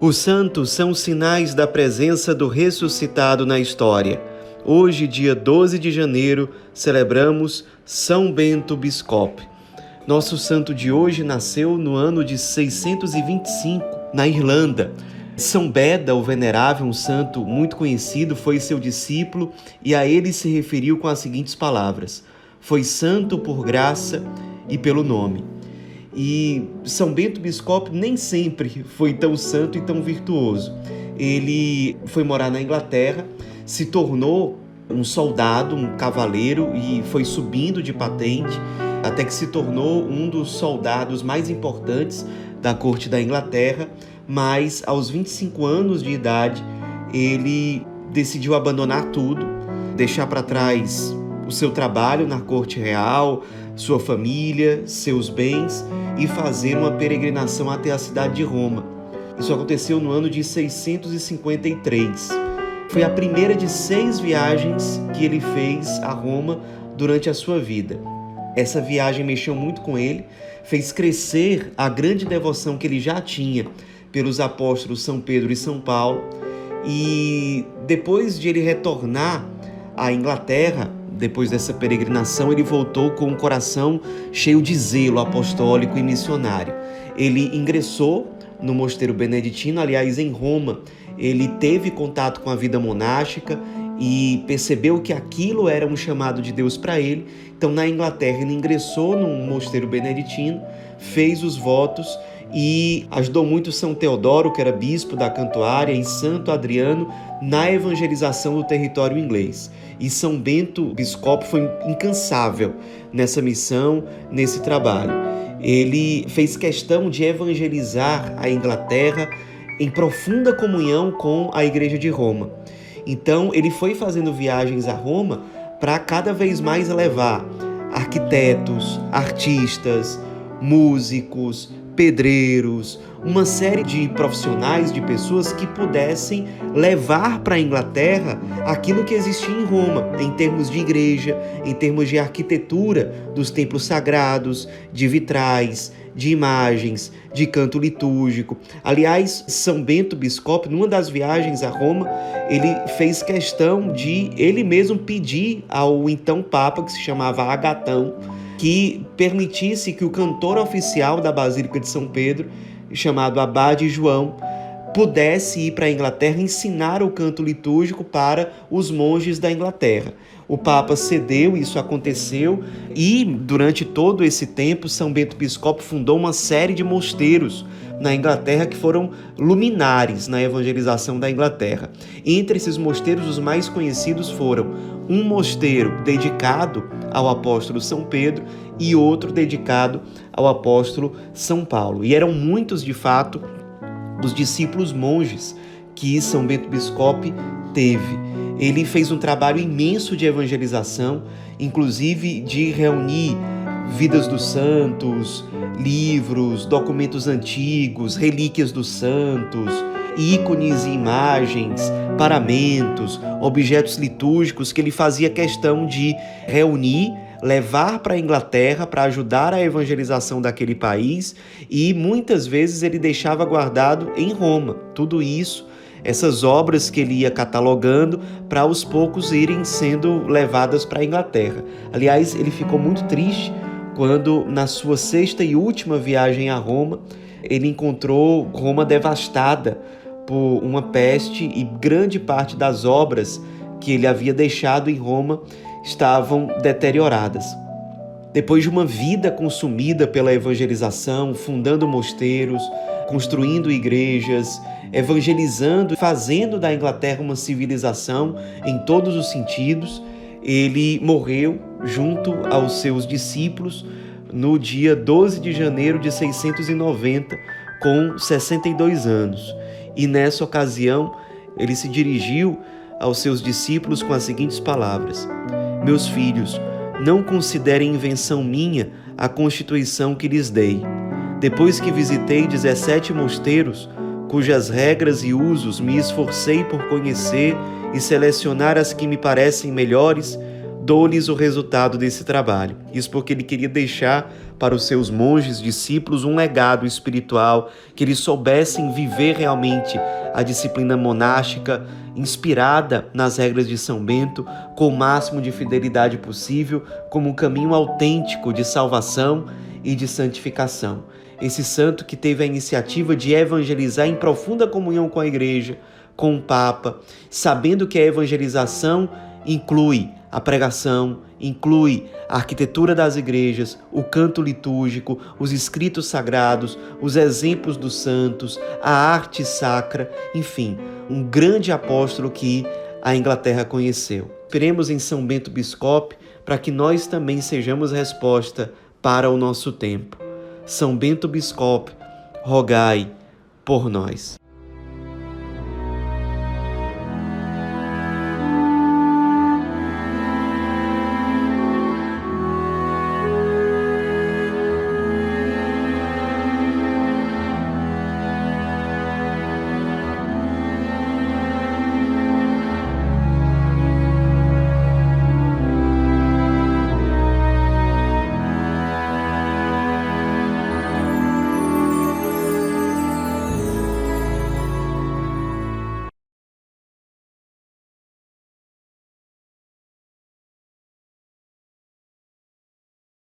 Os santos são sinais da presença do ressuscitado na história. Hoje, dia 12 de janeiro, celebramos São Bento Biscope. Nosso santo de hoje nasceu no ano de 625, na Irlanda. São Beda, o Venerável, um santo muito conhecido, foi seu discípulo e a ele se referiu com as seguintes palavras: Foi santo por graça e pelo nome. E São Bento Biscope nem sempre foi tão santo e tão virtuoso. Ele foi morar na Inglaterra, se tornou um soldado, um cavaleiro e foi subindo de patente até que se tornou um dos soldados mais importantes da corte da Inglaterra, mas aos 25 anos de idade ele decidiu abandonar tudo, deixar para trás o seu trabalho na corte real, sua família, seus bens e fazer uma peregrinação até a cidade de Roma. Isso aconteceu no ano de 653. Foi a primeira de seis viagens que ele fez a Roma durante a sua vida. Essa viagem mexeu muito com ele, fez crescer a grande devoção que ele já tinha pelos apóstolos São Pedro e São Paulo. E depois de ele retornar à Inglaterra, depois dessa peregrinação, ele voltou com o coração cheio de zelo apostólico e missionário. Ele ingressou no mosteiro beneditino, aliás, em Roma. Ele teve contato com a vida monástica e percebeu que aquilo era um chamado de Deus para ele. Então, na Inglaterra, ele ingressou num mosteiro beneditino, fez os votos e ajudou muito São Teodoro, que era bispo da Cantuária, e Santo Adriano na evangelização do território inglês. E São Bento Biscopo foi incansável nessa missão, nesse trabalho. Ele fez questão de evangelizar a Inglaterra em profunda comunhão com a Igreja de Roma. Então, ele foi fazendo viagens a Roma para cada vez mais levar arquitetos, artistas, músicos, pedreiros, uma série de profissionais, de pessoas que pudessem levar para a Inglaterra aquilo que existia em Roma, em termos de igreja, em termos de arquitetura dos templos sagrados, de vitrais, de imagens, de canto litúrgico. Aliás, São Bento Biscope, numa das viagens a Roma, ele fez questão de ele mesmo pedir ao então Papa, que se chamava Agatão, que permitisse que o cantor oficial da Basílica de São Pedro, chamado Abade João, pudesse ir para a Inglaterra ensinar o canto litúrgico para os monges da Inglaterra. O Papa cedeu, isso aconteceu, e durante todo esse tempo, São Bento Biscopo fundou uma série de mosteiros na Inglaterra que foram luminares na evangelização da Inglaterra. Entre esses mosteiros, os mais conhecidos foram um mosteiro dedicado ao apóstolo São Pedro e outro dedicado ao apóstolo São Paulo. E eram muitos, de fato, dos discípulos monges que São Bento Biscope teve. Ele fez um trabalho imenso de evangelização, inclusive de reunir vidas dos santos, livros, documentos antigos, relíquias dos santos, ícones e imagens, paramentos, objetos litúrgicos que ele fazia questão de reunir levar para a Inglaterra para ajudar a evangelização daquele país e muitas vezes ele deixava guardado em Roma. Tudo isso, essas obras que ele ia catalogando para aos poucos irem sendo levadas para a Inglaterra. Aliás, ele ficou muito triste quando, na sua sexta e última viagem a Roma, ele encontrou Roma devastada por uma peste e grande parte das obras que ele havia deixado em Roma estavam deterioradas. Depois de uma vida consumida pela evangelização, fundando mosteiros, construindo igrejas, evangelizando, fazendo da Inglaterra uma civilização em todos os sentidos, ele morreu junto aos seus discípulos no dia 12 de janeiro de 690, com 62 anos. E nessa ocasião, ele se dirigiu aos seus discípulos com as seguintes palavras: meus filhos, não considerem invenção minha a constituição que lhes dei. Depois que visitei 17 mosteiros, cujas regras e usos me esforcei por conhecer e selecionar as que me parecem melhores, dou-lhes o resultado desse trabalho. Isso porque ele queria deixar para os seus monges, discípulos, um legado espiritual, que eles soubessem viver realmente a disciplina monástica, inspirada nas regras de São Bento, com o máximo de fidelidade possível, como um caminho autêntico de salvação e de santificação. Esse santo que teve a iniciativa de evangelizar em profunda comunhão com a igreja, com o Papa, sabendo que a evangelização inclui a pregação, inclui a arquitetura das igrejas, o canto litúrgico, os escritos sagrados, os exemplos dos santos, a arte sacra, enfim, um grande apóstolo que a Inglaterra conheceu. Esperemos em São Bento Biscope para que nós também sejamos resposta para o nosso tempo. São Bento Biscope, rogai por nós.